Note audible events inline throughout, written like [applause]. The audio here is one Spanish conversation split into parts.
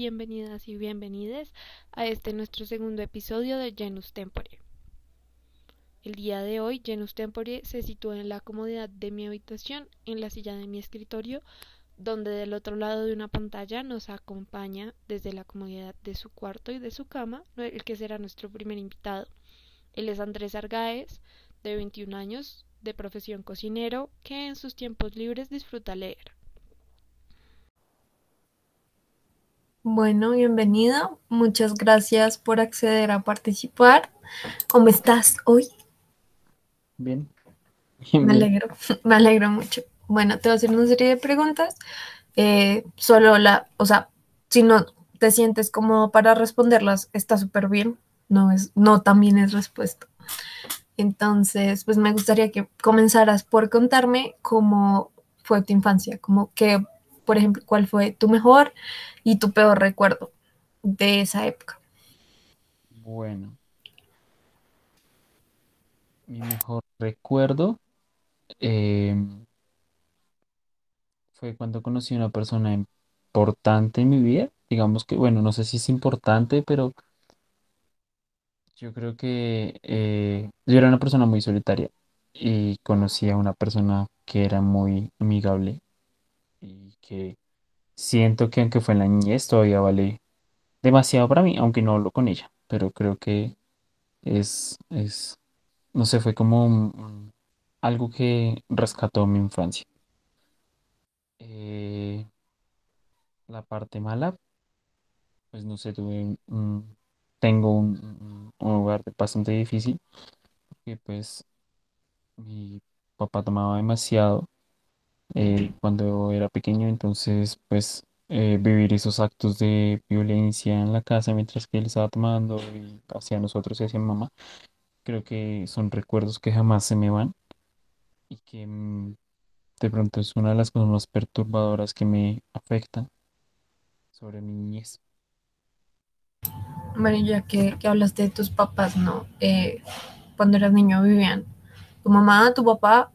bienvenidas y bienvenides a este nuestro segundo episodio de Genus Tempore. El día de hoy, Genus Tempore se sitúa en la comodidad de mi habitación, en la silla de mi escritorio, donde del otro lado de una pantalla nos acompaña desde la comodidad de su cuarto y de su cama, el que será nuestro primer invitado. Él es Andrés Argaez, de 21 años, de profesión cocinero, que en sus tiempos libres disfruta leer. Bueno, bienvenido. Muchas gracias por acceder a participar. ¿Cómo estás hoy? Bien. Me alegro, [laughs] me alegro mucho. Bueno, te voy a hacer una serie de preguntas. Eh, solo la, o sea, si no te sientes cómodo para responderlas, está súper bien. No es, no también es respuesta. Entonces, pues me gustaría que comenzaras por contarme cómo fue tu infancia, como que, por ejemplo, cuál fue tu mejor y tu peor recuerdo de esa época. Bueno, mi mejor recuerdo em, fue cuando conocí a una persona importante en mi vida. Digamos que, bueno, no sé si es importante, pero yo creo que eh, yo era una persona muy solitaria y conocí a una persona que era muy amigable y que siento que aunque fue en la niñez todavía vale demasiado para mí, aunque no hablo con ella, pero creo que es, es, no sé, fue como algo que rescató mi infancia. Eh, la parte mala, pues no sé, tuve un- tengo un, un- un hogar bastante difícil, que pues mi papá tomaba demasiado eh, cuando era pequeño, entonces pues eh, vivir esos actos de violencia en la casa mientras que él estaba tomando hacia nosotros y hacia mamá, creo que son recuerdos que jamás se me van y que mm, de pronto es una de las cosas más perturbadoras que me afectan sobre mi niñez. Bueno, ya que, que hablaste de tus papás, ¿no? Eh, cuando eras niño vivían tu mamá, tu papá,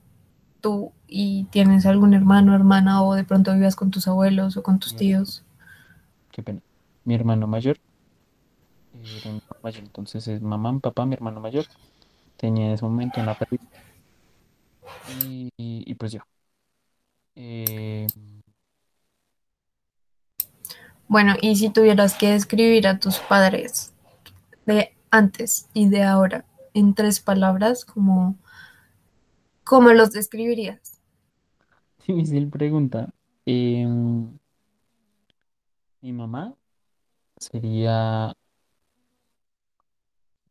tú y tienes algún hermano, hermana o de pronto vivías con tus abuelos o con tus tíos. qué pena. Mi hermano mayor, eh, entonces es mamá, papá, mi hermano mayor, tenía en ese momento una perrita y, y- y pues yo. Eh, Bueno, y si tuvieras que describir a tus padres de antes y de ahora en tres palabras, ¿cómo, cómo los describirías? difícil pregunta. Em, mi mamá sería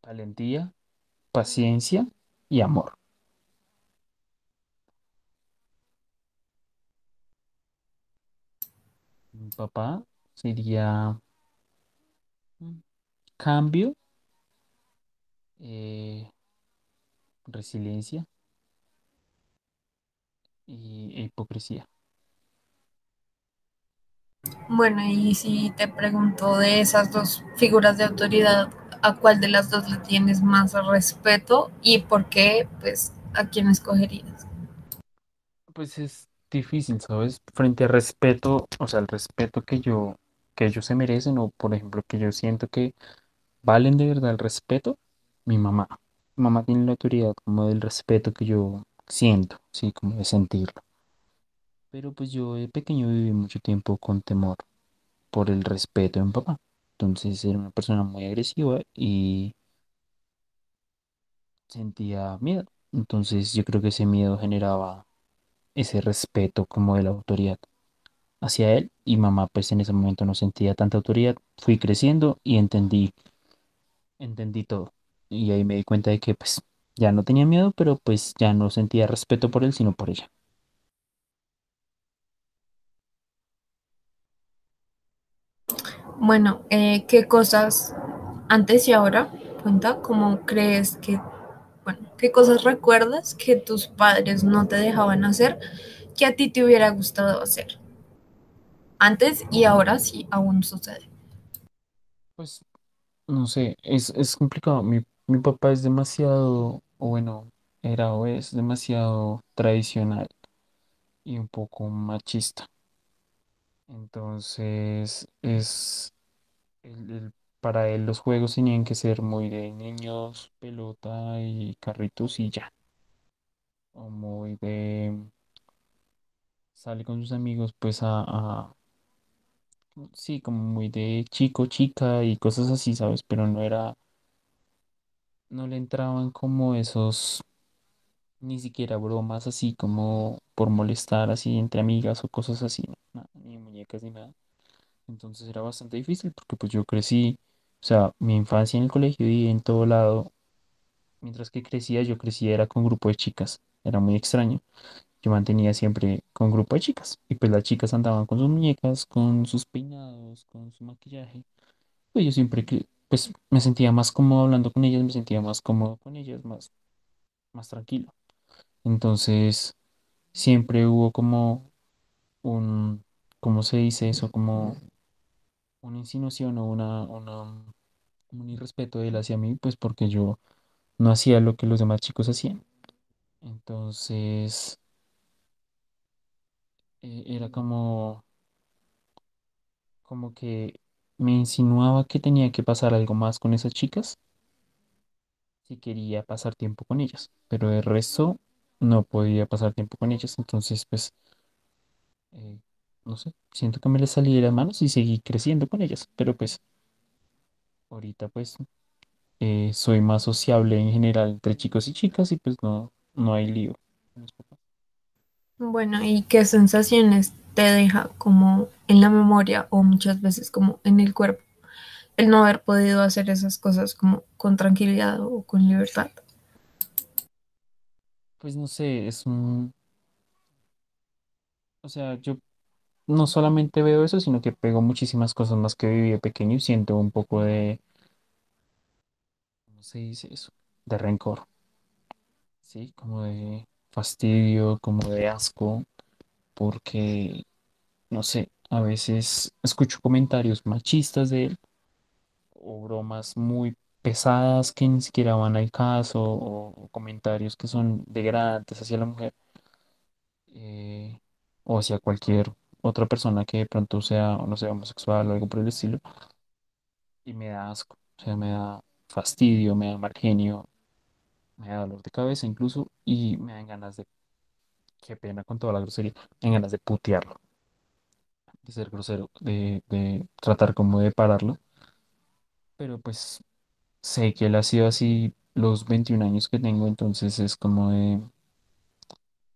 valentía, paciencia y amor. Mi papá sería mm, cambio, eh, resiliencia y hipocresía. Bueno, y si te pregunto de esas dos figuras de autoridad, ¿a cuál de las dos le tienes más respeto y por qué? Pues, ¿a quién escogerías? Pues es difícil, ¿sabes? Frente al respeto, o sea, el respeto que yo, que ellos se merecen, o por ejemplo, que yo siento que valen de verdad el respeto, mi mamá. Mi mamá tiene la autoridad como del respeto que yo siento, sí, como de sentirlo. Pero pues yo de pequeño viví mucho tiempo con temor por el respeto de mi papá. Entonces era una persona muy agresiva y sentía miedo. Entonces yo creo que ese miedo generaba ese respeto como de la autoridad hacia él y mamá pues en ese momento no sentía tanta autoridad. Fui creciendo y entendí, entendí todo. Y ahí me di cuenta de que pues ya no tenía miedo, pero pues ya no sentía respeto por él, sino por ella. Bueno, eh, ¿qué cosas antes y ahora, cuenta, cómo crees que, bueno, qué cosas recuerdas que tus padres no te dejaban hacer que a ti te hubiera gustado hacer? Antes y ahora sí aún sucede. Pues no sé, es, es complicado. Mi, mi papá es demasiado, o bueno, era o es demasiado tradicional y un poco machista. Entonces es para él los juegos tenían que ser muy de niños, pelota y carritos y ya. O muy de sale con sus amigos pues a- sí, como muy de chico, chica y cosas así, ¿sabes? Pero no era, no le entraban como esos, ni siquiera bromas así como por molestar así entre amigas o cosas así, ¿no? Ni muñecas ni nada. Entonces era bastante difícil porque pues yo crecí, o sea, mi infancia en el colegio y en todo lado, mientras que crecía, yo crecía era con grupo de chicas, era muy extraño. Yo mantenía siempre con grupo de chicas y pues las chicas andaban con sus muñecas, con sus peinados, con su maquillaje. Pues yo siempre que, pues me sentía más cómodo hablando con ellas, me sentía más cómodo con ellas, más, más tranquilo. Entonces siempre hubo como un, ¿cómo se dice eso? Como una insinuación o una, un irrespeto de él hacia mí, pues porque yo no hacía lo que los demás chicos hacían. Entonces, eh, era como, como que me insinuaba que tenía que pasar algo más con esas chicas si quería pasar tiempo con ellas, pero el resto no podía pasar tiempo con ellas. Entonces, pues, eh, no sé, siento que me les salí de las manos y seguí creciendo con ellas, pero pues, ahorita pues eh, soy más sociable en general entre chicos y chicas y pues no, no hay lío. Bueno, ¿y qué sensaciones te deja como en la memoria o muchas veces como en el cuerpo el no haber podido hacer esas cosas como con tranquilidad o con libertad? Pues no sé, es un, o sea, yo no solamente veo eso, sino que pego muchísimas cosas más que viví de pequeño y siento un poco de, ¿cómo se dice eso? De rencor, ¿sí? Como de fastidio, como de asco, porque, no sé, a veces escucho comentarios machistas de él o bromas muy pesadas que ni siquiera van al caso o, o comentarios que son degradantes hacia la mujer eh, o hacia cualquier otra persona que de pronto sea, no sé, homosexual o algo por el estilo y me da asco, o sea, me da fastidio, me da mal genio, me da dolor de cabeza incluso y me dan ganas de, qué pena con toda la grosería, me dan ganas de putearlo, de ser grosero, de, tratar como de pararlo, pero pues sé que él ha sido así los 21 años que tengo, entonces es como de,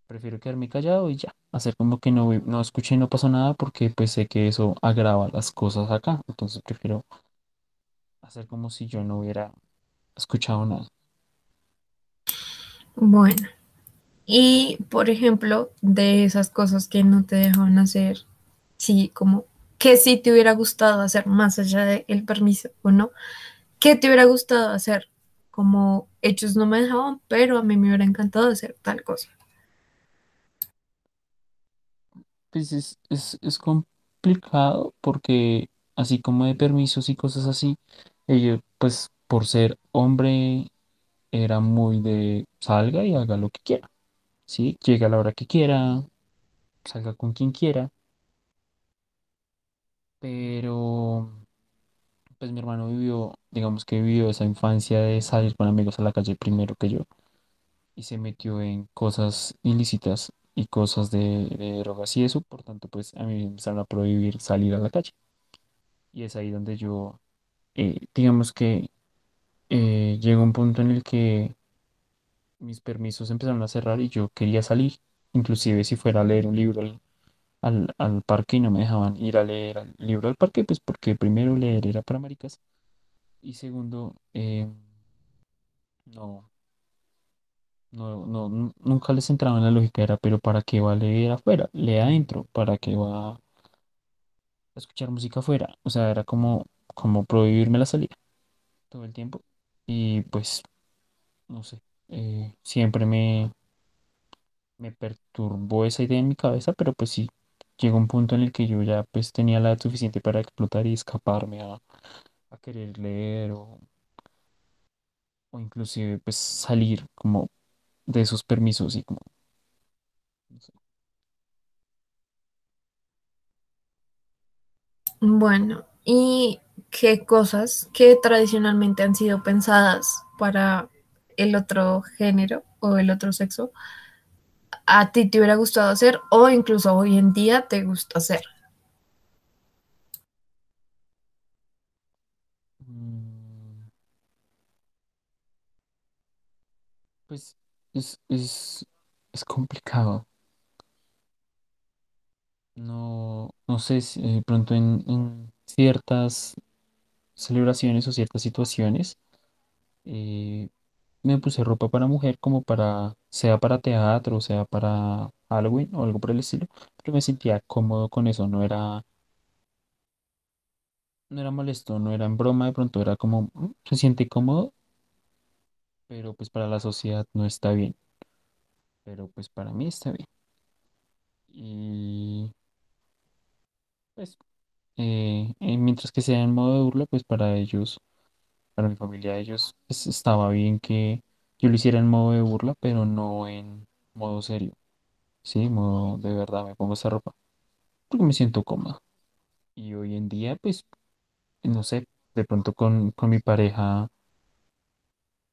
prefiero quedarme callado y ya, hacer como que no, no escuché y no pasó nada porque pues sé que eso agrava las cosas acá, entonces prefiero hacer como si yo no hubiera escuchado nada. Bueno, y por ejemplo, de esas cosas que no te dejaban hacer, sí, como que sí te hubiera gustado hacer más allá del permiso o no, ¿qué te hubiera gustado hacer? Como hechos no me dejaban, pero a mí me hubiera encantado hacer tal cosa. Pues es, es, es complicado porque así como de permisos y cosas así, ellos pues por ser hombre era muy de salga y haga lo que quiera, ¿sí? Llega a la hora que quiera, salga con quien quiera, pero pues mi hermano vivió, digamos que vivió esa infancia de salir con amigos a la calle primero que yo y se metió en cosas ilícitas y cosas de, de drogas y eso, por tanto pues a mí me empezaron a prohibir salir a la calle. Y es ahí donde yo, eh, digamos que eh, llegó un punto en el que mis permisos empezaron a cerrar y yo quería salir, inclusive si fuera a leer un libro al, al, al parque y no me dejaban ir a leer el libro al parque, pues porque primero leer era para maricas y segundo, eh, no, no, no, nu- nunca les entraba en la lógica, era, pero ¿para qué va a leer afuera? Lee adentro, ¿para qué va a escuchar música afuera? O sea, era como, como prohibirme la salida todo el tiempo y pues no sé, eh, siempre me, me perturbó esa idea en mi cabeza, pero pues sí, llegó un punto en el que yo ya pues tenía la edad suficiente para explotar y escaparme a, a querer leer o, o inclusive pues salir como de esos permisos y como. Bueno, y qué cosas que tradicionalmente han sido pensadas para el otro género o el otro sexo a ti te hubiera gustado hacer o incluso hoy en día te gusta hacer. Mm, Pues es, es, es complicado. No, no sé si eh, pronto en, en ciertas celebraciones o ciertas situaciones eh, me puse ropa para mujer como para, sea para teatro, sea para Halloween o algo por el estilo, pero me sentía cómodo con eso, no era, no era molesto, no era en broma, de pronto era como, "Mm, se siente cómodo, pero pues para la sociedad no está bien, pero pues para mí está bien. Y pues eh, eh, mientras que sea en modo de burla, pues para ellos, para mi familia, ellos pues, estaba bien que yo lo hiciera en modo de burla, pero no en modo serio. Sí, modo de verdad, me pongo esa ropa porque me siento cómodo. Y hoy en día, pues, no sé, de pronto con, con mi pareja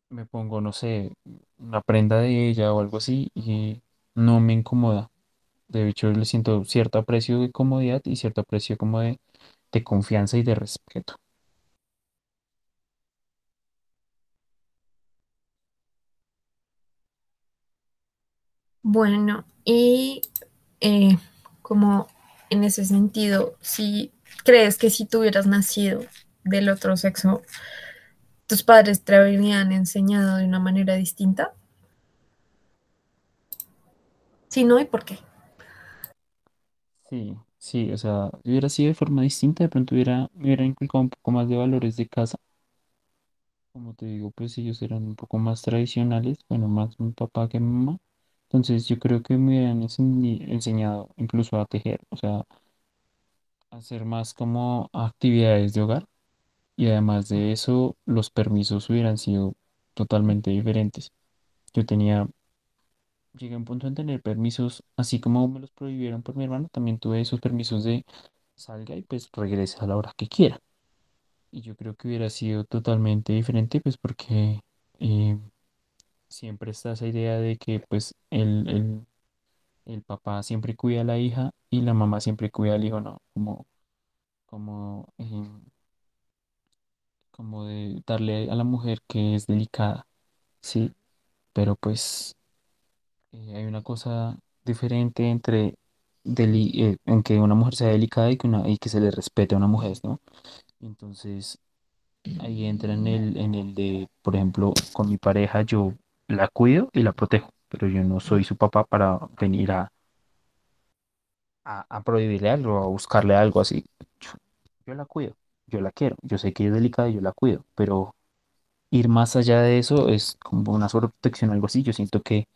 me pongo, no sé, una prenda de ella o algo así y no me incomoda. De hecho, le siento cierto aprecio de comodidad y cierto aprecio como de, de confianza y de respeto. Bueno, y eh, como en ese sentido, si crees que si tú hubieras nacido del otro sexo, tus padres te habrían enseñado de una manera distinta, si no, ¿y por qué? Sí, sí, o sea, hubiera sido de forma distinta, de pronto hubiera, hubiera inculcado un poco más de valores de casa. Como te digo, pues ellos eran un poco más tradicionales, bueno, más mi papá que mi mamá. Entonces yo creo que me enseñi- enseñado incluso a tejer, o sea, hacer más como actividades de hogar. Y además de eso, los permisos hubieran sido totalmente diferentes. Yo tenía, llegué a un punto en tener permisos, así como me los prohibieron por mi hermano, también tuve esos permisos de salga y pues regrese a la hora que quiera. Y yo creo que hubiera sido totalmente diferente, pues porque eh, siempre está esa idea de que pues el, el, el papá siempre cuida a la hija y la mamá siempre cuida al hijo, ¿no? Como, como, em, como de darle a la mujer que es delicada, ¿sí? Pero pues eh, hay una cosa diferente entre deli- eh, en que una mujer sea delicada y que, una, y que se le respete a una mujer, ¿no? Entonces ahí entra en el, en el de, por ejemplo, con mi pareja yo la cuido y la protejo, pero yo no soy su papá para venir a, a, prohibirle algo, a buscarle algo así. Yo, la cuido, yo la quiero, yo sé que es delicada y yo la cuido, pero ir más allá de eso es como una sobreprotección, algo así. Yo siento que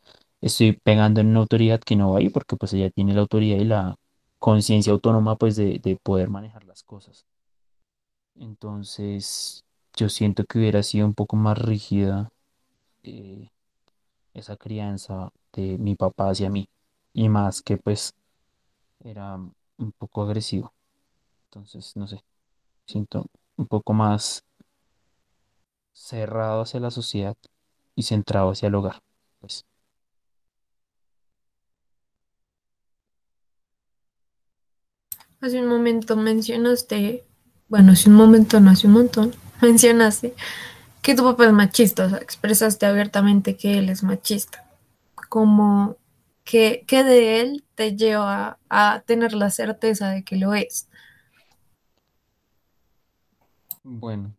estoy pegando en una autoridad que no va ahí porque pues ella tiene la autoridad y la conciencia autónoma pues de, de poder manejar las cosas. Entonces, yo siento que hubiera sido un poco más rígida eh, esa crianza de mi papá hacia mí y más que pues era un poco agresivo. Entonces, no sé, siento un poco más cerrado hacia la sociedad y centrado hacia el hogar. Pues Hace un momento mencionaste, bueno, hace un momento, no hace un montón, [laughs] mencionaste que tu papá es machista, o sea, expresaste abiertamente que él es machista. Como que, que de él te lleva a, tener la certeza de que lo es. bueno,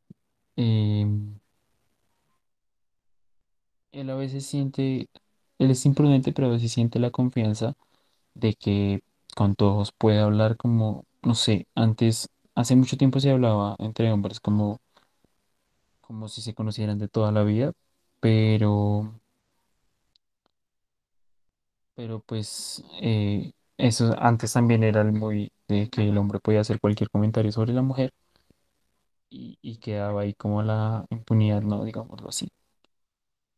em, él a veces siente, él es imprudente, pero a veces siente la confianza de que con todos puede hablar como, no sé, antes, hace mucho tiempo se hablaba entre hombres como, como si se conocieran de toda la vida, pero, pero pues eh, eso antes también era el muy de que el hombre podía hacer cualquier comentario sobre la mujer y, quedaba ahí como la impunidad, ¿no? Digámoslo así.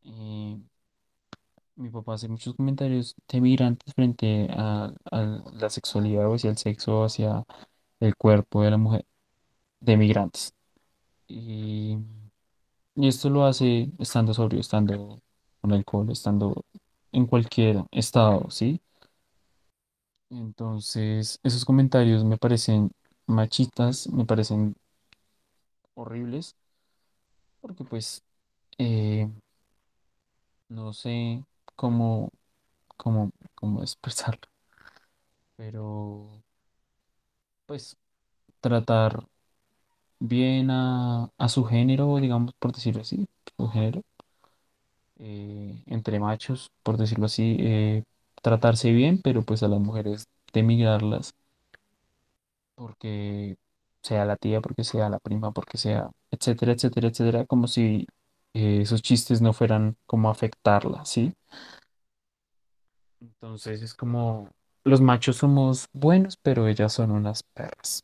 Eh, mi papá hace muchos comentarios de migrantes frente a, a la sexualidad o hacia el sexo, hacia el cuerpo de la mujer, de migrantes. Y, y esto lo hace estando sobrio, estando con alcohol, estando en cualquier estado, ¿sí? Entonces, esos comentarios me parecen machistas, me parecen horribles, porque pues eh, no sé cómo, cómo, cómo [laughs] expresarlo, pero pues tratar bien a, a su género, digamos, por decirlo así, su género, eh, entre machos, por decirlo así, eh, tratarse bien, pero pues a las mujeres demigrarlas porque sea la tía, porque sea la prima, porque sea, etcétera, etcétera, etcétera, como si eh, esos chistes no fueran como afectarla, ¿sí? Entonces es como, los machos somos buenos, pero ellas son unas perras,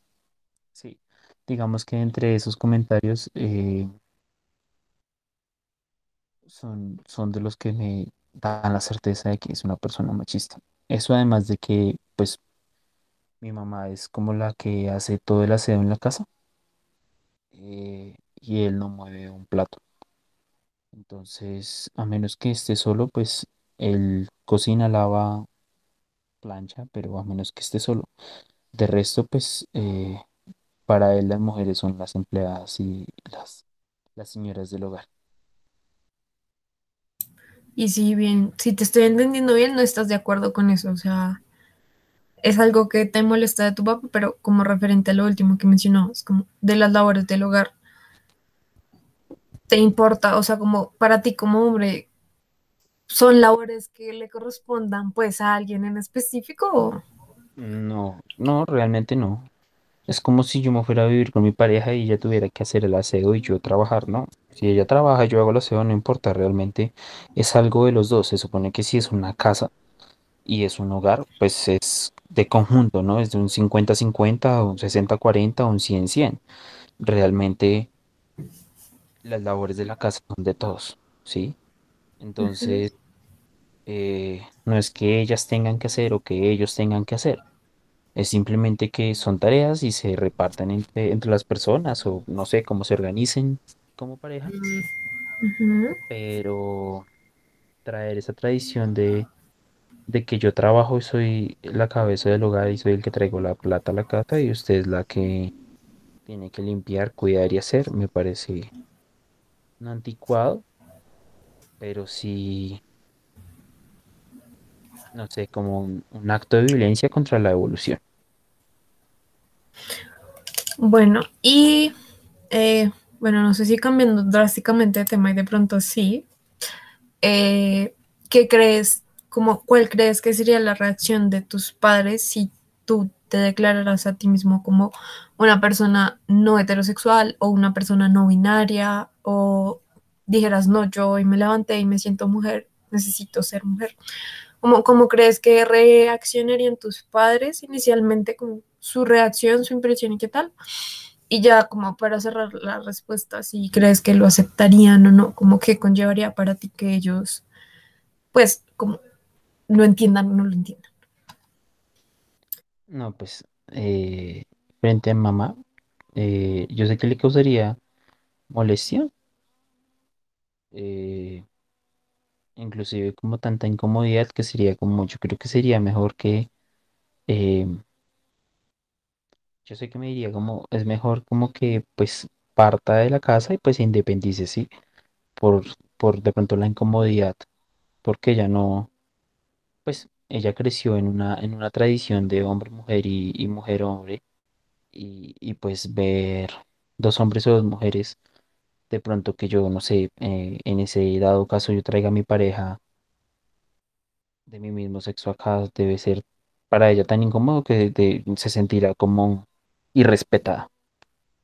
¿sí? Digamos que entre esos comentarios eh, son, son de los que me dan la certeza de que es una persona machista. Eso además de que, pues, mi mamá es como la que hace todo el aseo en la casa. eh, y él no mueve un plato. Entonces, a menos que esté solo, pues él cocina, lava, plancha, pero a menos que esté solo. De resto, pues eh, para él las mujeres son las empleadas y las, las señoras del hogar. Y si bien, si te estoy entendiendo bien, no estás de acuerdo con eso. O sea, es algo que te molesta de tu papá, pero como referente a lo último que mencionabas, como de las labores del hogar, ¿te importa? O sea, como para ti como hombre, ¿son labores que le correspondan pues a alguien en específico? o- No, no, realmente no. Es como si yo me fuera a vivir con mi pareja y ella tuviera que hacer el aseo y yo trabajar, ¿no? Si ella trabaja, yo hago el aseo, no importa, realmente es algo de los dos. Se supone que si es una casa y es un hogar, pues es de conjunto, ¿no? Es de un cincuenta-cincuenta, un sesenta-cuarenta, un cien-cien. Realmente las labores de la casa son de todos, ¿sí? Entonces, eh, no es que ellas tengan que hacer o que ellos tengan que hacer. Es simplemente que son tareas y se reparten entre, entre las personas o no sé cómo se organicen como pareja, pero traer esa tradición de, de que yo trabajo y soy la cabeza del hogar y soy el que traigo la plata a la casa y usted es la que tiene que limpiar, cuidar y hacer, me parece no anticuado, pero sí, no sé, como un, acto de violencia contra la evolución. Bueno, y eh, bueno, no sé si cambiando drásticamente de tema y de pronto sí, eh, ¿qué crees, como, cuál crees que sería la reacción de tus padres si tú te declararas a ti mismo como una persona no heterosexual o una persona no binaria o dijeras, no, yo hoy me levanté y me siento mujer, necesito ser mujer? ¿Cómo, cómo crees que reaccionarían tus padres inicialmente, como su reacción, su impresión y qué tal? Y ya como para cerrar la respuesta, si crees que lo aceptarían o no, como que conllevaría para ti que ellos, pues, como lo entiendan o no lo entiendan. No, pues, eh, frente a mamá, eh, yo sé que le causaría molestia, eh, inclusive como tanta incomodidad que sería como, yo creo que sería mejor que, eh, yo sé que me diría como, es mejor como que pues parta de la casa y pues se independice, ¿sí? Por, por de pronto la incomodidad, porque ella no, pues ella creció en una, en una tradición de hombre-mujer y, y mujer-hombre, y, y pues ver dos hombres o dos mujeres, de pronto que yo, no sé, eh, en ese dado caso yo traiga a mi pareja de mi mismo sexo acá debe ser para ella tan incómodo que se sentirá como irrespetada,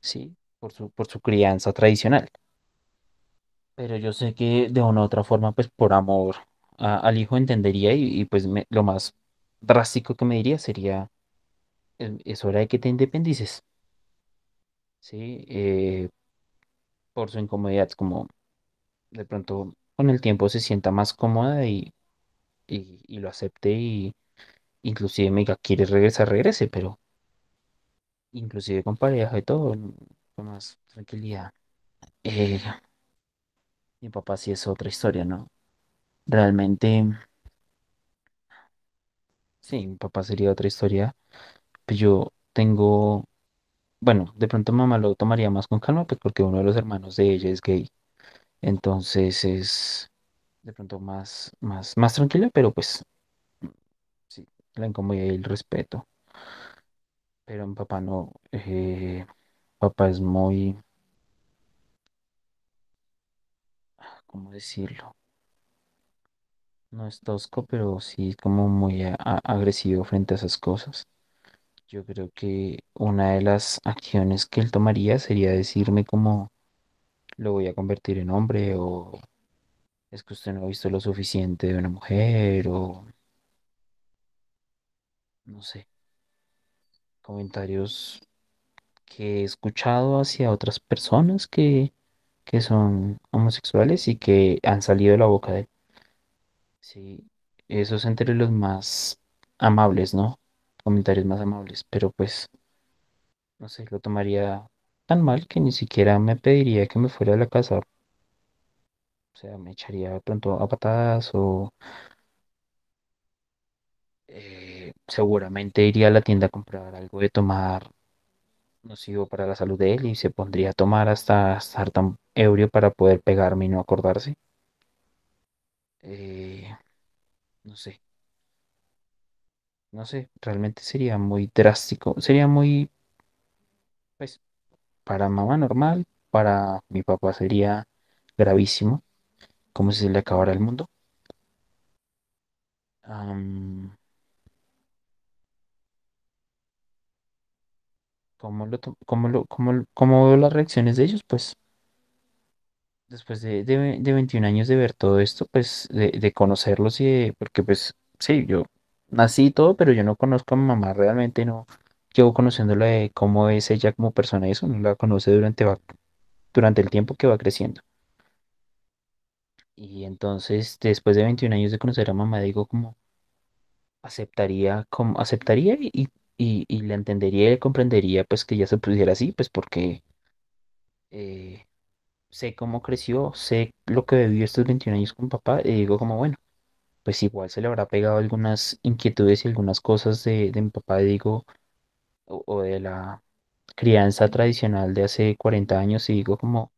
¿sí? Por su, por su crianza tradicional. Pero yo sé que de una u otra forma, pues por amor al hijo entendería y, pues lo más drástico que me diría sería, "Es es hora de que te independices, ¿sí? Por su incomodidad, como de pronto con el tiempo se sienta más cómoda y, y, y lo acepte y inclusive me diga, ¿quieres regresar? Regrese, pero inclusive con pareja y todo, con más tranquilidad. eh, mi papá sí es otra historia, ¿no? Realmente, sí, mi papá sería otra historia. Pues yo tengo, bueno, de pronto mamá lo tomaría más con calma, pues porque uno de los hermanos de ella es gay. Entonces es de pronto más, más, más tranquila, pero pues sí, la incomodidad y el respeto. Pero mi papá no, eh, papá es muy, ¿cómo decirlo? No es tosco, pero sí como muy agresivo frente a esas cosas. Yo creo que una de las acciones que él tomaría sería decirme como lo voy a convertir en hombre o es que usted no ha visto lo suficiente de una mujer o no sé, comentarios que he escuchado hacia otras personas que, que son homosexuales y que han salido de la boca de él. Sí, eso es entre los más amables, ¿no? Comentarios más amables, pero pues no sé, lo tomaría tan mal que ni siquiera me pediría que me fuera de la casa. O sea, me echaría de pronto a patadas o eh, seguramente iría a la tienda a comprar algo de tomar nocivo para la salud de él y se pondría a tomar hasta estar tan ebrio para poder pegarme y no acordarse. Eh, no sé, no sé, realmente sería muy drástico, sería muy, pues, para mamá normal, para mi papá sería gravísimo, como si se le acabara el mundo. ¿cómo lo, cómo lo, cómo, cómo veo las reacciones de ellos? Pues después de, de, de 21 años de ver todo esto, pues de, de conocerlos y de, porque pues sí, yo nací y todo, pero yo no conozco a mamá realmente, no llevo conociéndola de cómo es ella como persona, eso no la conoce durante, va- durante el tiempo que va creciendo. Y entonces, después de 21 años de conocer a mamá, digo como aceptaría, como aceptaría y, y, y la entendería y comprendería pues que ella se pusiera así, pues porque eh, sé cómo creció, sé lo que vivió estos 21 años con papá, y digo como bueno. Pues igual se le habrá pegado algunas inquietudes y algunas cosas de, de mi papá, digo, o, de la crianza tradicional de hace 40 años y digo como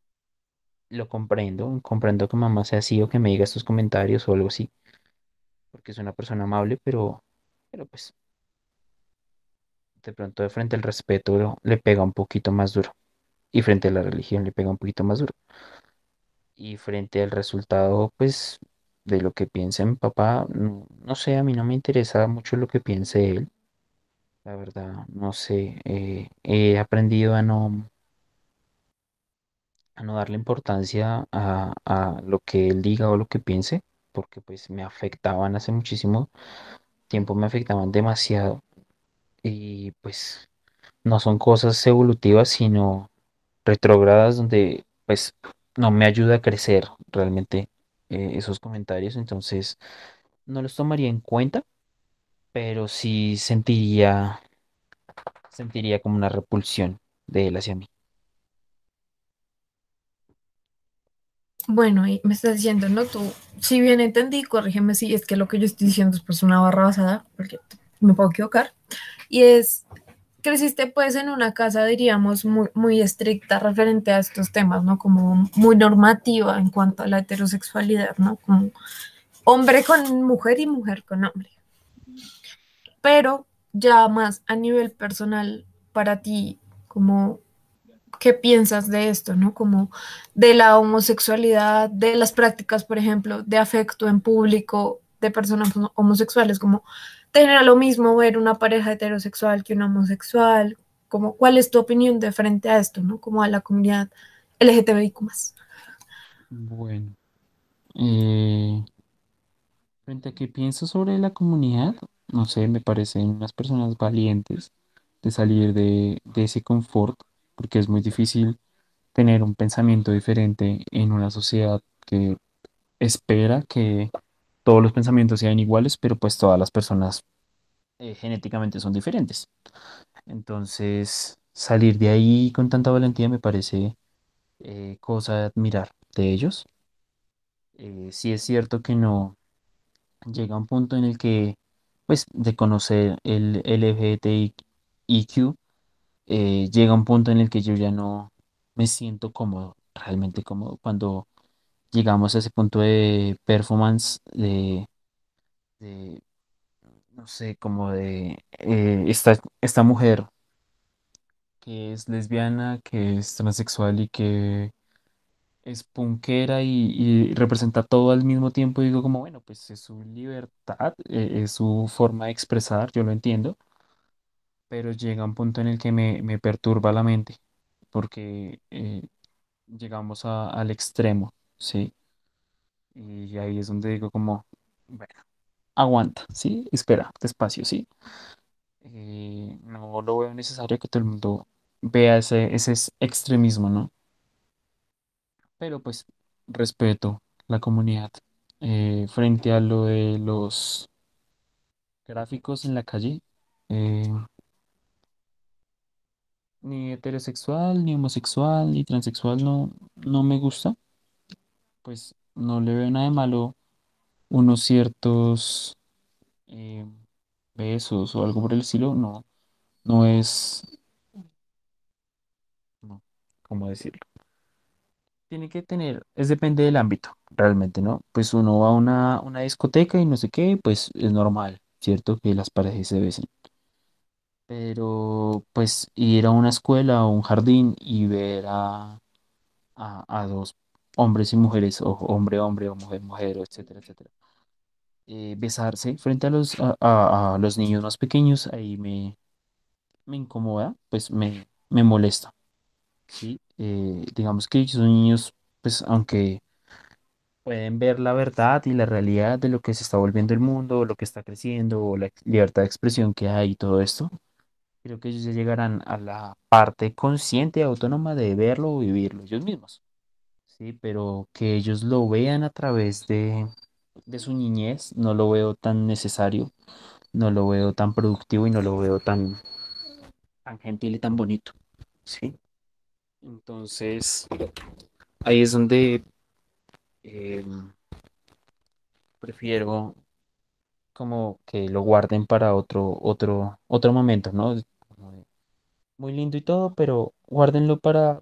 lo comprendo, comprendo que mamá sea así o que me diga estos comentarios o algo así, porque es una persona amable, pero, pero pues de pronto de frente al respeto le pega un poquito más duro y frente a la religión le pega un poquito más duro y frente al resultado pues de lo que piensa mi papá, no, no sé, a mí no me interesa mucho lo que piense él La verdad, no sé, eh, he aprendido a no, a no darle importancia a, a lo que él diga o lo que piense, porque pues me afectaban hace muchísimo tiempo, me afectaban demasiado y pues no son cosas evolutivas, sino retrógradas donde pues no me ayuda a crecer realmente eh, esos comentarios, entonces no los tomaría en cuenta, pero sí sentiría, sentiría como una repulsión de él hacia mí. Bueno, y me estás diciendo, ¿no? Tú, si bien entendí, corrígeme si es que lo que yo estoy diciendo es pues una barra basada, porque me puedo equivocar, y es, creciste pues en una casa, diríamos, muy, muy estricta referente a estos temas, ¿no? Como muy normativa en cuanto a la heterosexualidad, ¿no? Como hombre con mujer y mujer con hombre. Pero ya más a nivel personal, para ti, como qué piensas de esto, ¿no? Como de la homosexualidad, de las prácticas, por ejemplo, de afecto en público de personas homosexuales, como tener lo mismo ver una pareja heterosexual que una homosexual, como cuál es tu opinión de frente a esto, ¿no? Como a la comunidad LGTBIQ. Bueno. Eh, frente a qué pienso sobre la comunidad, no sé, me parecen unas personas valientes de salir de, de ese confort, porque es muy difícil tener un pensamiento diferente en una sociedad que espera que todos los pensamientos sean iguales, pero pues todas las personas eh, genéticamente son diferentes. Entonces, salir de ahí con tanta valentía me parece eh, cosa de admirar de ellos. Eh, sí es cierto que no llega un punto en el que, pues, de conocer el LGBTIQ, eh, llega un punto en el que yo ya no me siento cómodo, realmente cómodo, cuando llegamos a ese punto de performance, de, de, no sé, como de eh, esta, esta mujer que es lesbiana, que es transexual y que es punkera y, y representa todo al mismo tiempo. Digo como, bueno, pues es su libertad, eh, es su forma de expresar, yo lo entiendo, pero llega un punto en el que me, me perturba la mente, porque eh, llegamos a- al extremo, ¿sí? Y ahí es donde digo como, bueno, aguanta, ¿sí? Espera, despacio, ¿sí? Eh, no lo veo necesario que todo el mundo vea ese, ese es- extremismo, ¿no? Pero pues respeto la comunidad. Eh, frente a lo de los gráficos en la calle, eh, ni heterosexual, ni homosexual, ni transexual no, no me gusta. Pues no le veo nada de malo unos ciertos eh, besos o algo por el estilo. No, no es, ¿cómo decirlo? Tiene que tener, es depende del ámbito, realmente, ¿no? Pues uno va a una, una discoteca y no sé qué, pues es normal, ¿cierto? Que las parejas se besen. Pero pues ir a una escuela o un jardín y ver a, a, a dos hombres y mujeres, o hombre, hombre, o mujer, mujer, etcétera, etcétera, eh, besarse frente a los, a, a- los niños más pequeños, ahí me, me incomoda, pues me, me molesta, ¿sí? Eh, digamos que son niños, pues aunque pueden ver la verdad y la realidad de lo que se está volviendo el mundo, lo que está creciendo, o la libertad de expresión que hay y todo esto. Creo que ellos ya llegarán a la parte consciente autónoma de verlo o vivirlo ellos mismos. Sí, pero que ellos lo vean a través de, de su niñez, no lo veo tan necesario, no lo veo tan productivo y no lo veo tan, tan gentil y tan bonito. Sí. Entonces, ahí es donde em, prefiero como que lo guarden para otro, otro, otro momento, ¿no? Muy lindo y todo, pero guárdenlo para,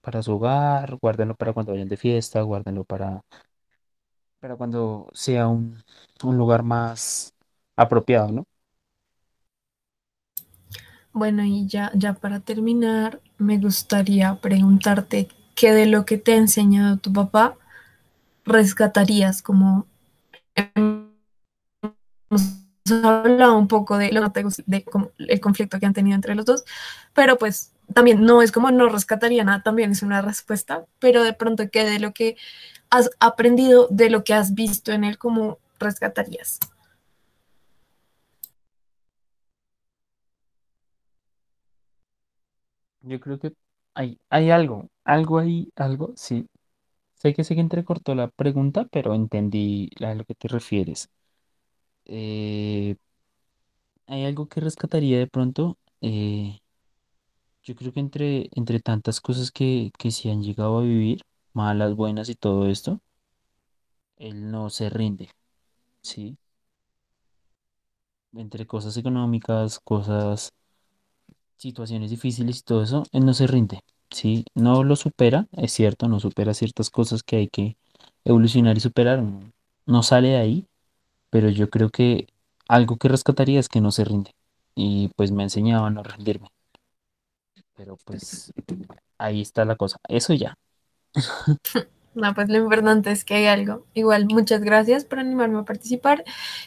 para su hogar, guárdenlo para cuando vayan de fiesta, guárdenlo para, para cuando sea un, un lugar más apropiado, ¿no? Bueno, y ya, ya para terminar, me gustaría preguntarte qué de lo que te ha enseñado tu papá rescatarías como hemos hablado un poco de de como el conflicto que han tenido entre los dos, pero pues también no es como no rescataría nada, también es una respuesta, pero de pronto qué de lo que has aprendido, de lo que has visto en él, como rescatarías. Yo creo que hay, hay algo, algo ahí, algo, sí. Sé que se que entrecortó la pregunta, pero entendí a lo que te refieres. Eh, hay algo que rescataría de pronto. eh, yo creo que entre, entre tantas cosas que, que se han llegado a vivir, malas, buenas y todo esto, él no se rinde, ¿sí? Entre cosas económicas, cosas, situaciones difíciles y todo eso, él no se rinde, ¿sí? No lo supera, es cierto, no supera ciertas cosas que hay que evolucionar y superar, no, no sale de ahí, pero yo creo que algo que rescataría es que no se rinde y pues me ha enseñado a no rendirme, pero pues ahí está la cosa, eso ya. [laughs] No, pues lo importante es que hay algo. Igual, muchas gracias por animarme a participar.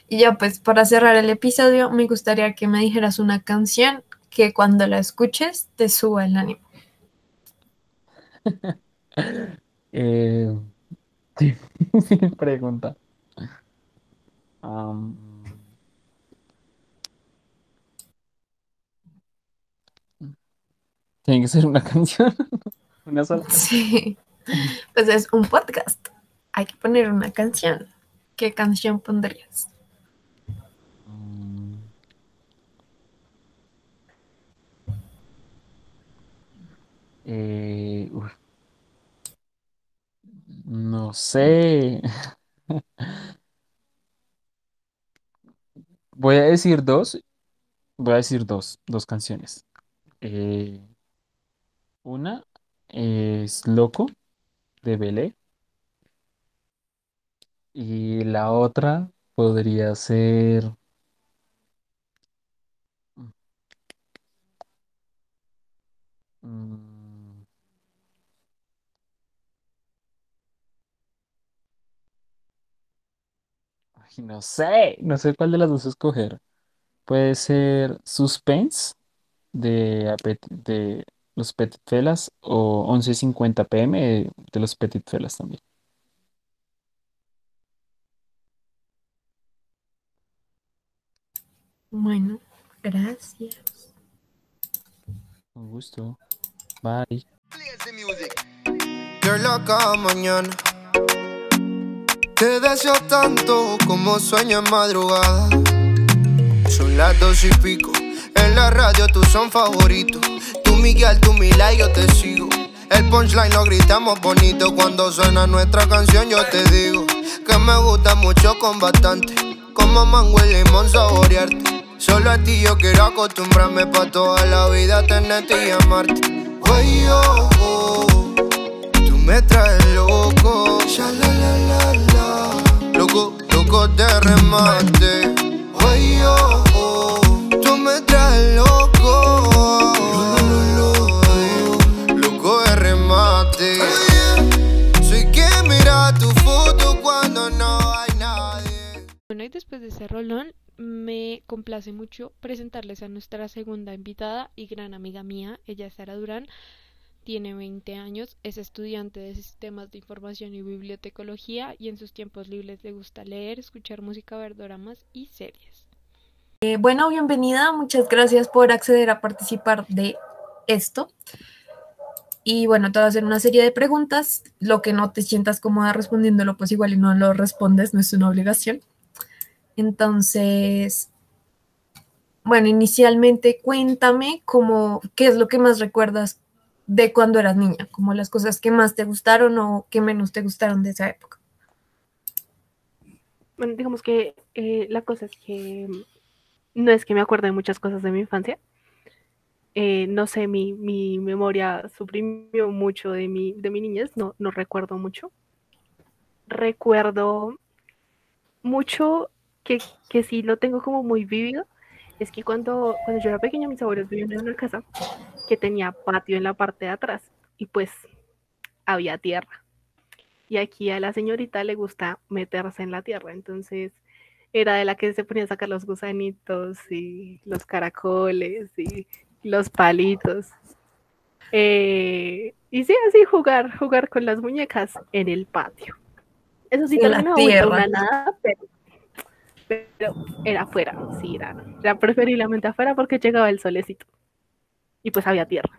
Y ya, pues para cerrar el episodio, me gustaría que me dijeras una canción que cuando la escuches te suba el ánimo. [laughs] Eh, [laughs] pregunta. Am, tiene que ser una [laughs] canción, una sola. Sí, pues es un podcast. Hay que poner una canción. ¿Qué canción pondrías? Eh. No sé. [laughs] Voy a decir dos. Voy a decir dos, dos canciones. Eh, una es Loco de Belé y la otra podría ser... mm, no sé, no sé cuál de las dos escoger. Puede ser Suspense de, de los Petit Felas o 1150 PM de, de los Petit Felas también. Bueno, gracias. Con gusto. Bye. Girl, a cada mañana Te deseo tanto como sueño en madrugada Son las dos y pico En la radio tú son favoritos Miguel, tú Mila y yo te sigo El punchline lo gritamos bonito Cuando suena nuestra canción yo te digo Que me gusta mucho con bastante Como mango y limón saborearte Solo a ti yo quiero acostumbrarme pa' toda la vida tenerte y amarte Ay, oh, oh. Tú me traes loco, ya. Loco, loco de remate. Ay, oh, oh. Tú me traes loco. Después de ese rolón, me complace mucho presentarles a nuestra segunda invitada y gran amiga mía. Ella es Sara Durán, tiene 20 años, es estudiante de sistemas de información y bibliotecología y en sus tiempos libres le gusta leer, escuchar música, ver doramas y series. Eh, bueno, bienvenida. Muchas gracias por acceder a participar de esto. Y bueno, te voy a hacer una serie de preguntas. Lo que no te sientas cómoda respondiéndolo, pues igual y no lo respondes, no es una obligación. Entonces, bueno, inicialmente cuéntame cómo, qué es lo que más recuerdas de cuando eras niña, como las cosas que más te gustaron o que menos te gustaron de esa época. Bueno, digamos que eh, la cosa es que no es que me acuerde de muchas cosas de mi infancia. Eh, no sé, mi, mi memoria suprimió mucho de mi, de mi niñez, no, no recuerdo mucho. Recuerdo mucho que, que sí lo tengo como muy vívido. Es que cuando, cuando yo era pequeña, mis abuelos vivían en una casa que tenía patio en la parte de atrás y pues había tierra. Y aquí a la señorita le gusta meterse en la tierra, entonces era de la que se ponía a sacar los gusanitos y los caracoles y los palitos. Eh, y sí, así jugar, jugar con las muñecas en el patio. Eso sí, vuelta tierra. una nada, pero, pero era afuera, sí, era, era preferiblemente afuera porque llegaba el solecito. Y pues había tierra.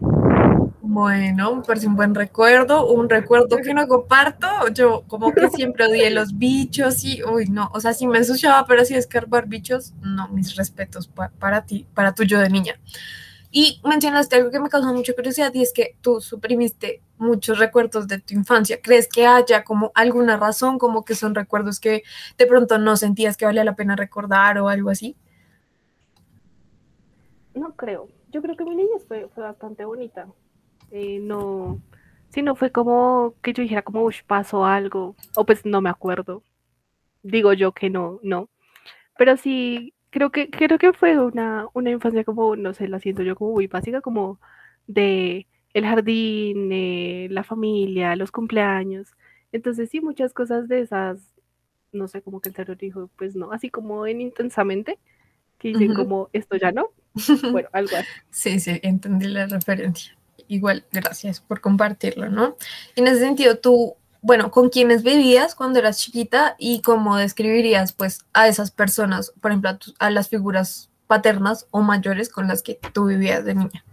Bueno, parece un buen recuerdo, un recuerdo que no comparto. Yo como que siempre odié los bichos y, uy, no, o sea, si me ensuciaba, pero así escarbar bichos, no, mis respetos pa- para ti, para tu yo de niña. Y mencionaste algo que me causó mucha curiosidad y es que tú suprimiste muchos recuerdos de tu infancia. ¿Crees que haya como alguna razón, como que son recuerdos que de pronto no sentías que valía la pena recordar o algo así? No creo. Yo creo que mi niñez fue, bastante bonita. Eh, no, sí, no fue como que yo dijera como, uy, pasó algo, o pues no me acuerdo. Digo yo que no, no. Pero sí, creo que, creo que fue una, una infancia como, no sé, la siento yo como muy básica, como de el jardín, eh, la familia, los cumpleaños. Entonces sí, muchas cosas de esas, no sé, como que el cerebro dijo, pues no, así como en intensamente, que dicen Ujú. como, esto ya no. [laughs] Bueno, algo así. Sí, sí, entendí la referencia. Igual, gracias por compartirlo, ¿no? En ese sentido, tú, bueno, ¿con quiénes vivías cuando eras chiquita y cómo describirías, pues, a esas personas, por ejemplo, a, las figuras paternas o mayores con las que tú vivías de niña?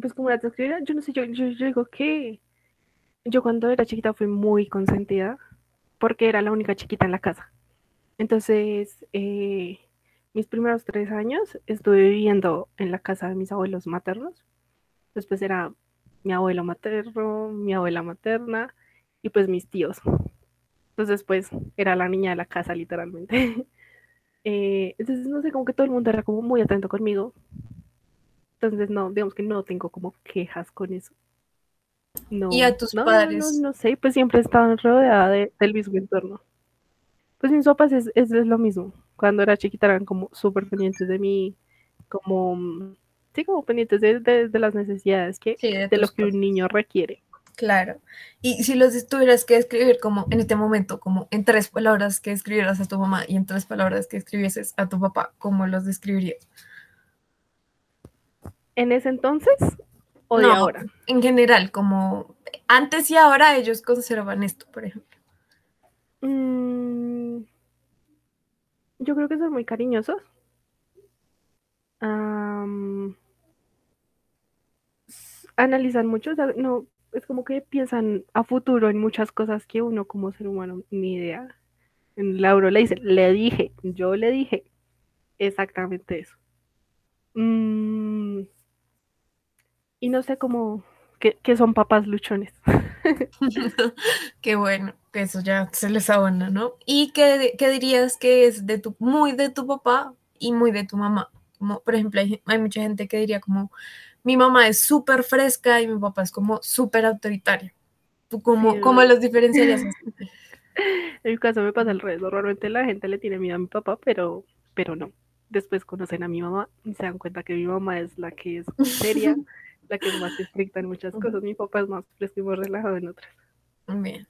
Pues como la describiera, yo no sé, yo, yo, yo digo que yo cuando era chiquita fui muy consentida porque era la única chiquita en la casa. Entonces, eh, mis primeros tres años estuve viviendo en la casa de mis abuelos maternos. Después era mi abuelo materno, mi abuela materna y pues mis tíos. Entonces, pues era la niña de la casa, literalmente. [laughs] Eh, entonces, no sé, como que todo el mundo era como muy atento conmigo. Entonces, no, digamos que no tengo como quejas con eso. No, ¿Y a tus no, padres? No, no sé, pues siempre estaban rodeada de, del mismo entorno. Pues mis papás es, es, es lo mismo. Cuando era chiquita eran como súper pendientes de mí, como, mm, sí, como pendientes de, de, de las necesidades que, Sí, de de lo que un niño requiere. Claro. Y si los tuvieras que escribir como en este momento, como en tres palabras que escribieras a tu mamá y en tres palabras que escribieses a tu papá, ¿cómo los describirías? ¿En ese entonces o de No, ahora? En general, como antes y ahora ellos conservan esto, por ejemplo. Mm, yo creo que son muy cariñosos. Analizan mucho, no, es como que piensan a futuro en muchas cosas que uno como ser humano ni idea. En Lauro le dice, le dije, yo le dije exactamente eso. Mm, y no sé cómo, que son papás luchones. [laughs] [laughs] Qué bueno, que eso ya se les abona, ¿no? ¿Y qué, qué dirías que es de tu, muy de tu papá y muy de tu mamá? Como, por ejemplo, hay, hay mucha gente que diría como, mi mamá es súper fresca y mi papá es como súper autoritario. ¿Tú cómo, Sí, cómo ¿verdad? los diferenciarías? [laughs] En mi caso me pasa al revés. Normalmente la gente le tiene miedo a mi papá, pero, pero no. Después conocen a mi mamá y se dan cuenta que mi mamá es la que es seria, [laughs] la que es más estricta en muchas cosas. Mi papá es más fresco y más relajado en otras. Bien.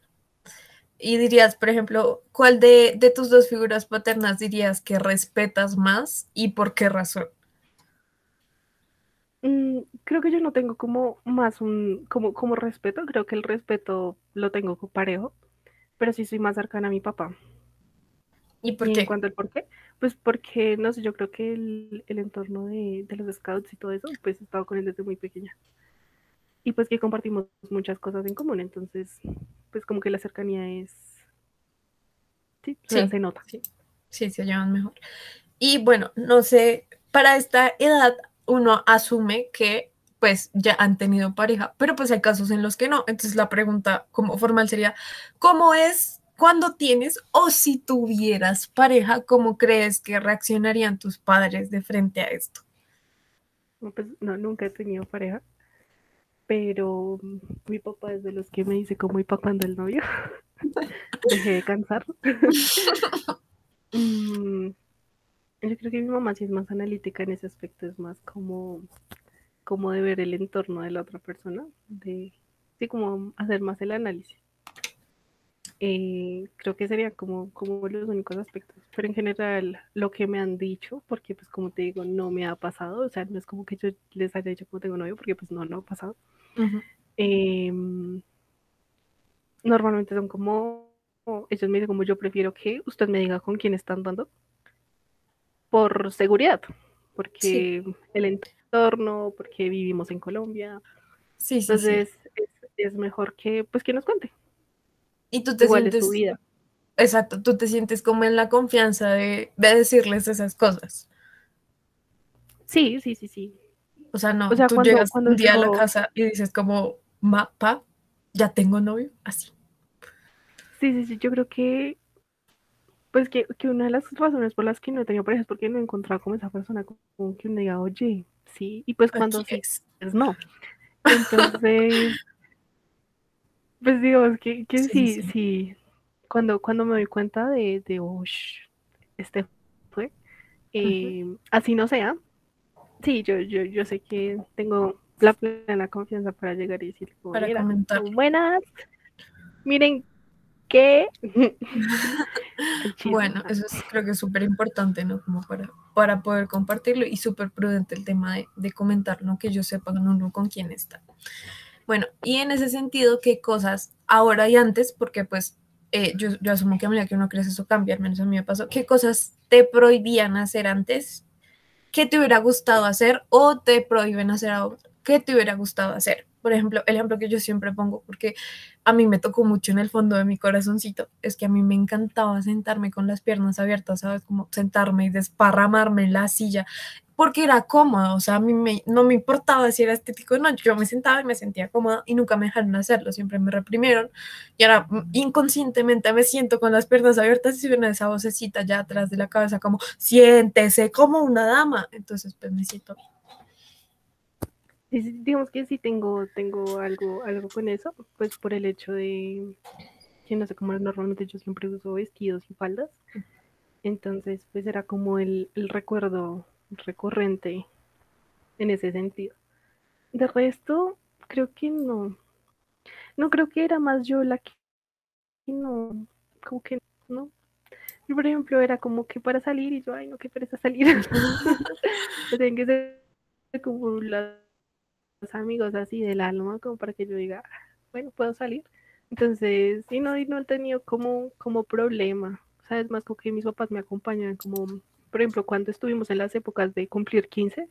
Y dirías, por ejemplo, ¿cuál de, de tus dos figuras paternas dirías que respetas más y por qué razón? Mm, creo que yo no tengo como más un, como, como respeto. Creo que el respeto lo tengo parejo, pero sí soy más cercana a mi papá. ¿Y por Y en qué? cuanto al por qué, pues porque, no sé, yo creo que el, el entorno de, de los scouts y todo eso, pues he estado con él desde muy pequeña. Y pues que compartimos muchas cosas en común, entonces, pues como que la cercanía es, sí, o sea, Sí, se nota. sí, sí, se llevan mejor. Y bueno, no sé, para esta edad uno asume que pues ya han tenido pareja, pero pues hay casos en los que no. Entonces la pregunta como formal sería, ¿cómo es cuando tienes o si tuvieras pareja, cómo crees que reaccionarían tus padres de frente a esto? No, pues no, nunca he tenido pareja, pero mm, mi papá es de los que me dice como y para cuando el novio. [laughs] Dejé de cansar. [laughs] Mm, yo creo que mi mamá sí es más analítica en ese aspecto, es más como, como de ver el entorno de la otra persona, de sí, como hacer más el análisis. Eh, creo que serían como, como los únicos aspectos, pero en general lo que me han dicho, porque pues como te digo, no me ha pasado, o sea, no es como que yo les haya dicho como tengo novio, porque pues no, no ha pasado. Eh, normalmente son como, ellos me dicen como yo prefiero que usted me diga con quién está andando por seguridad, porque el entorno, porque vivimos en Colombia, Sí, sí, sí. entonces es, es mejor que pues que nos cuente, Y tú te igual es sientes, vida. exacto, tú te sientes como en la confianza de, de decirles esas cosas. Sí, sí, sí, sí. O sea, no, O sea, tú cuando- llegas cuando un día a la casa y dices como, ma, pa, ya tengo novio, así. Sí, sí, sí, yo creo que pues que, que una de las razones por las que no he tenido pareja es porque no he encontrado como esa persona como que uno diga, oye, sí, y pues cuando sí, es. pues no. Entonces, pues digamos que, que Sí, sí, sí, sí, sí. Cuando, cuando me doy cuenta de, de "Ush, este fue, eh, así no sea, sí, yo, yo, yo sé que tengo la plena confianza para llegar y decir, como, Para "Mira, comentar. buenas, miren qué. [laughs] Bueno, eso es, creo que es súper importante, ¿no? Como para, para poder compartirlo y súper prudente el tema de, de comentar, ¿no? Que ellos sepan uno con quién está. Bueno, y en ese sentido, ¿qué cosas ahora y antes? Porque pues eh, yo, yo asumo que a medida que uno crece eso cambia, al menos a mí me pasó. ¿Qué cosas te prohibían hacer antes? ¿Qué te hubiera gustado hacer o te prohíben hacer ahora? ¿Qué te hubiera gustado hacer? Por ejemplo, el ejemplo que yo siempre pongo, porque a mí me tocó mucho en el fondo de mi corazoncito, es que a mí me encantaba sentarme con las piernas abiertas, ¿sabes? Como sentarme y desparramarme en la silla, porque era cómodo, o sea, a mí me, no me importaba si era estético o no, yo me sentaba y me sentía cómoda y nunca me dejaron hacerlo, siempre me reprimieron y ahora inconscientemente me siento con las piernas abiertas y suena esa vocecita ya atrás de la cabeza como, siéntese como una dama, entonces pues me siento bien. Digamos que sí tengo, tengo algo, algo con eso, pues por el hecho de que no sé cómo normalmente yo siempre uso vestidos y faldas. Entonces, pues era como el, recuerdo recurrente en ese sentido. De resto, creo que no. No creo que era más yo la que no, como que no. Yo, por ejemplo, era como que para salir y yo, ay, no, qué pereza salir. [laughs] Tienen que ser como los amigos así del alma, como para que yo diga, bueno, puedo salir. Entonces, sí, no, y no he tenido como, como problema. O sea, es más como que mis papás me acompañan, como, por ejemplo, cuando estuvimos en las épocas de cumplir 15,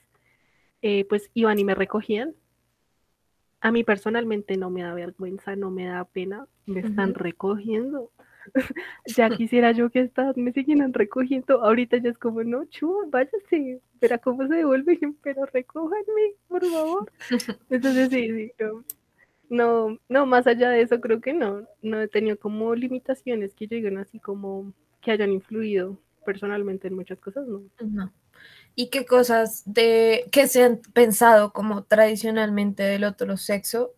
eh, pues iban y me recogían. A mí personalmente no me da vergüenza, no me da pena, me están recogiendo. [laughs] ya quisiera yo que estas me siguieran recogiendo. Ahorita ya es como, no, chu, váyase, verá cómo se devuelven, [laughs] pero recójanme, por favor. [laughs] Entonces sí, sí, no, no, no, más allá de eso creo que no, no he tenido como limitaciones que lleguen así como que hayan influido personalmente en muchas cosas, no. No. ¿Y qué cosas de que se han pensado como tradicionalmente del otro sexo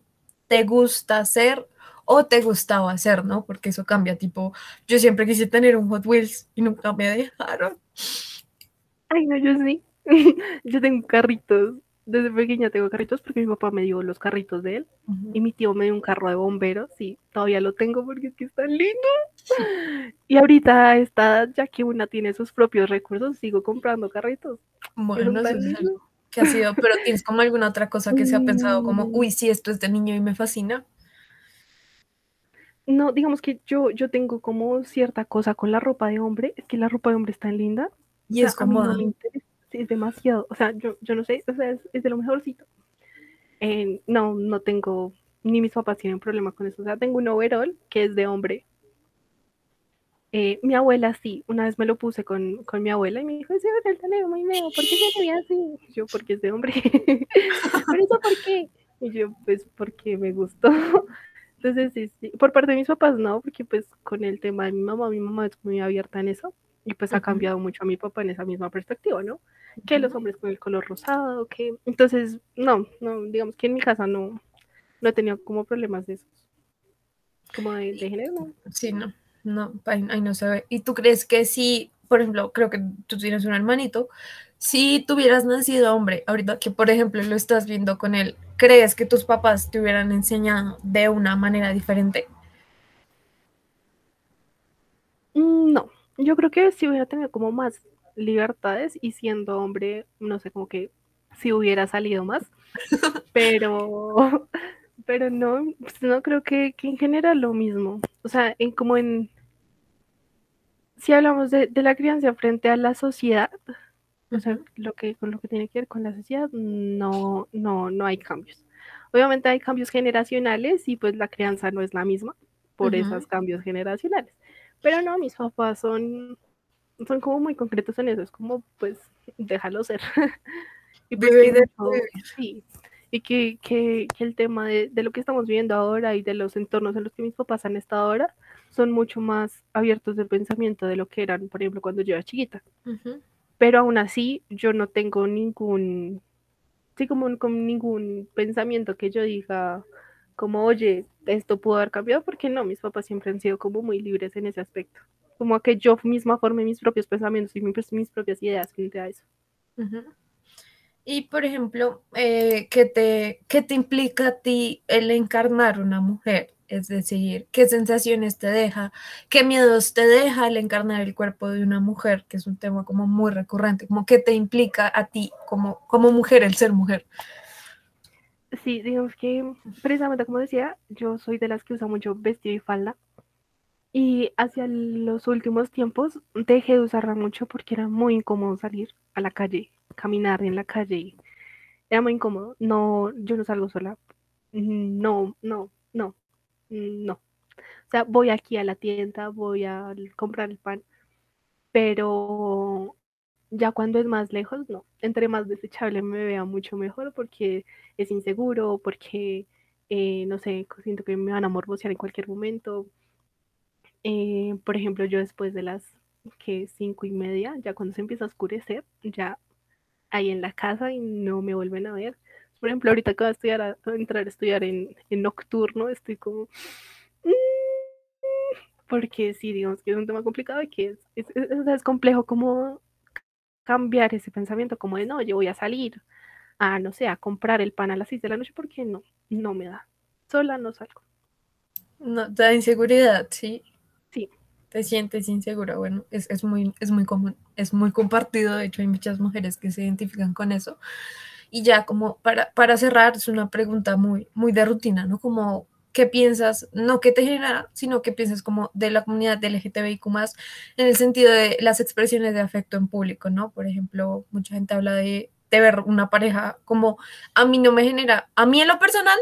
te gusta hacer o te gustaba hacer, ¿no? Porque eso cambia, tipo, yo siempre quise tener un Hot Wheels y nunca me dejaron. Ay, no, yo sí. [laughs] yo tengo carritos. Desde pequeña tengo carritos porque mi papá me dio los carritos de él y mi tío me dio un carro de bomberos y todavía lo tengo porque es que está lindo. [laughs] Y ahorita está, ya que una tiene sus propios recursos, sigo comprando carritos. Bueno, eso tan es algo que ha sido, pero tienes como alguna otra cosa que se ha pensado como, uy, sí, esto es de niño y me fascina. No, digamos que yo, yo tengo como cierta cosa con la ropa de hombre, es que la ropa de hombre es tan linda. Y o sea, es mí no me es demasiado, o sea, yo, yo no sé, o sea, es, es de lo mejorcito. Eh, no, no tengo, ni mis papás tienen problema con eso, o sea, tengo un overall que es de hombre. Eh, mi abuela sí, una vez me lo puse con, con mi abuela y me dijo, ese overall te veo muy feo, ¿por qué se ve así? Y yo, porque es de hombre. [laughs] ¿Pero eso por qué? Y yo, pues, porque me gustó. Entonces, sí, sí. Por parte de mis papás, no, porque pues con el tema de mi mamá, mi mamá es muy abierta en eso y pues ha cambiado mucho a mi papá en esa misma perspectiva, ¿no? Que los hombres con el color rosado, que... Entonces, no, no, digamos que en mi casa no, no he tenido como problemas de esos. Como de, de género, no. Sí, no, no, ahí, ahí no se ve. ¿Y tú crees que si, por ejemplo, creo que tú tienes un hermanito, si tuvieras nacido hombre, ahorita que por ejemplo lo estás viendo con él, ¿crees que tus papás te hubieran enseñado de una manera diferente? Mm, No, yo creo que si hubiera tenido como más libertades y siendo hombre, no sé, como que si hubiera salido más, [laughs] pero, [laughs] pero no, pues no creo que, que en general lo mismo. O sea, en como en, si hablamos de, de la crianza frente a la sociedad, o sea, lo que, con lo que tiene que ver con la sociedad, no, no, no hay cambios. Obviamente hay cambios generacionales y pues la crianza no es la misma por Ujú. esos cambios generacionales. Pero no, mis papás son, son como muy concretos en eso, es como pues déjalo ser. [laughs] y pues que sí, y que, que, que el tema de, de lo que estamos viviendo ahora y de los entornos en los que mis papás han estado ahora son mucho más abiertos de pensamiento de lo que eran, por ejemplo, cuando yo era chiquita Ujú. Pero aún así yo no tengo ningún, sí, como, como ningún pensamiento que yo diga como, oye, esto pudo haber cambiado, porque no, mis papás siempre han sido como muy libres en ese aspecto, como a que yo misma forme mis propios pensamientos y mis, mis propias ideas frente a eso. Y por ejemplo, eh, ¿qué te, qué te implica a ti el encarnar una mujer? Es decir, ¿qué sensaciones te deja? ¿Qué miedos te deja el encarnar el cuerpo de una mujer? Que es un tema como muy recurrente, como qué te implica a ti como, como mujer el ser mujer. Sí, digamos que precisamente como decía, yo soy de las que usa mucho vestido y falda. Y hacia los últimos tiempos dejé de usarla mucho porque era muy incómodo salir a la calle, caminar en la calle. Era muy incómodo. No, yo no salgo sola. no, no, no, no. O sea, voy aquí a la tienda, voy a comprar el pan, pero ya cuando es más lejos, no. Entre más desechable me vea mucho mejor porque es inseguro, porque, eh, no sé, siento que me van a morbosear en cualquier momento. Eh, por ejemplo, yo después de las que cinco y media, ya cuando se empieza a oscurecer, ya ahí en la casa y no me vuelven a ver. Por ejemplo, ahorita que voy a, estudiar a, entrar a estudiar en, nocturno, estoy como... Mm", porque sí, digamos que es un tema complicado y que es, es, complejo como cambiar ese pensamiento como de, no, yo voy a salir a, no sé, a comprar el pan a las 6 de la noche porque no, no me da. Sola no salgo. No, da inseguridad, sí. Sí. Te sientes insegura, bueno, es, es, muy, es muy común, es muy compartido, de hecho hay muchas mujeres que se identifican con eso. Y ya como para, para cerrar, es una pregunta muy, muy de rutina, ¿no? Como, ¿qué piensas? No qué te genera, sino qué piensas como de la comunidad LGTBIQ más en el sentido de las expresiones de afecto en público, ¿no? Por ejemplo, mucha gente habla de, de ver una pareja como a mí no me genera, a mí en lo personal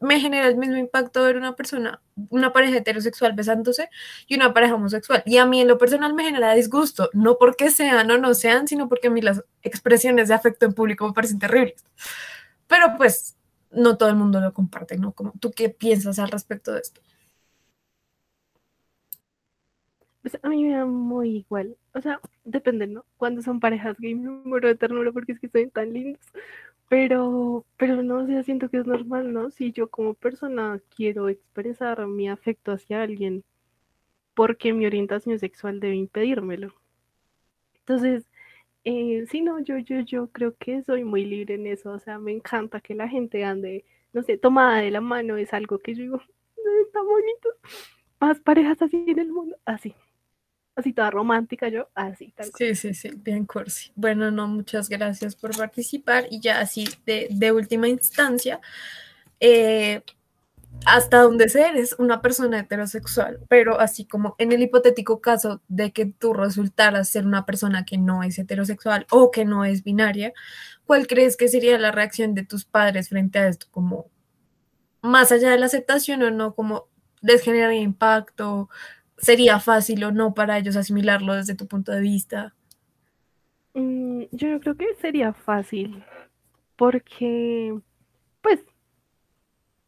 me genera el mismo impacto ver una persona, una pareja heterosexual besándose y una pareja homosexual. Y a mí en lo personal me genera disgusto, no porque sean o no sean, sino porque a mí las expresiones de afecto en público me parecen terribles. Pero pues no todo el mundo lo comparte, ¿no? Como, ¿Tú qué piensas al respecto de esto? Pues a mí me da muy igual. O sea, depende, ¿no? Cuando son parejas gay me muero de porque es que son tan lindos. Pero, pero no, o sea, siento que es normal, ¿no? Si yo como persona quiero expresar mi afecto hacia alguien, porque mi orientación sexual debe impedírmelo. Entonces, eh, sí, no, yo, yo, yo creo que soy muy libre en eso, o sea, me encanta que la gente ande, no sé, tomada de la mano, es algo que yo digo, está bonito, más parejas así en el mundo, así así toda romántica, yo así, tal Sí, sí, sí, bien cursi. Bueno, no, muchas gracias por participar y ya así de, última instancia, eh, hasta donde ser eres una persona heterosexual, pero así como en el hipotético caso de que tú resultaras ser una persona que no es heterosexual o que no es binaria, ¿cuál crees que sería la reacción de tus padres frente a esto? Como más allá de la aceptación o no, como les genera impacto, sería fácil o no para ellos asimilarlo desde tu punto de vista? Mm, yo no creo que sería fácil, porque, pues,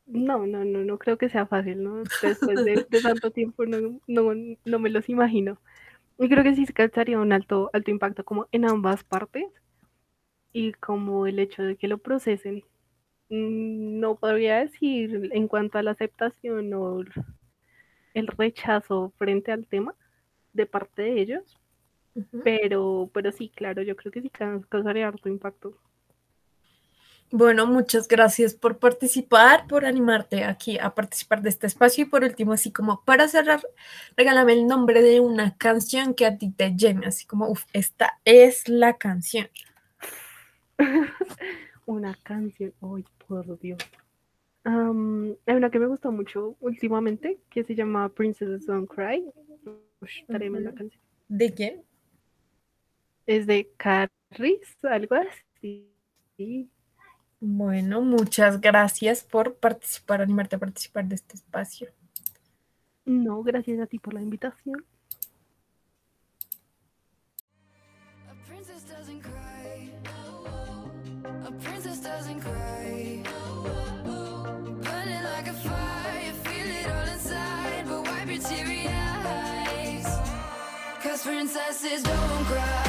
no, no, no, no creo que sea fácil, ¿no? Después de, tanto [laughs] tiempo no, no, me los imagino. Y creo que sí se causaría un alto, alto impacto como en ambas partes y como el hecho de que lo procesen. Mm, no podría decir en cuanto a la aceptación o el rechazo frente al tema de parte de ellos, pero, pero sí, claro, yo creo que sí causaría harto impacto. Bueno, muchas gracias por participar, por animarte aquí a participar de este espacio y por último, así como para cerrar, regálame el nombre de una canción que a ti te llene, así como, uff, esta es la canción. [laughs] una canción, ay, por Dios hay una que me gustó mucho últimamente que se llama Princess Don't Cry. tremenda canción. ¿De quién? Es de Carris, algo así. Bueno, muchas gracias por participar, animarte a participar de este espacio. No, gracias a ti por la invitación. Princesses don't cry,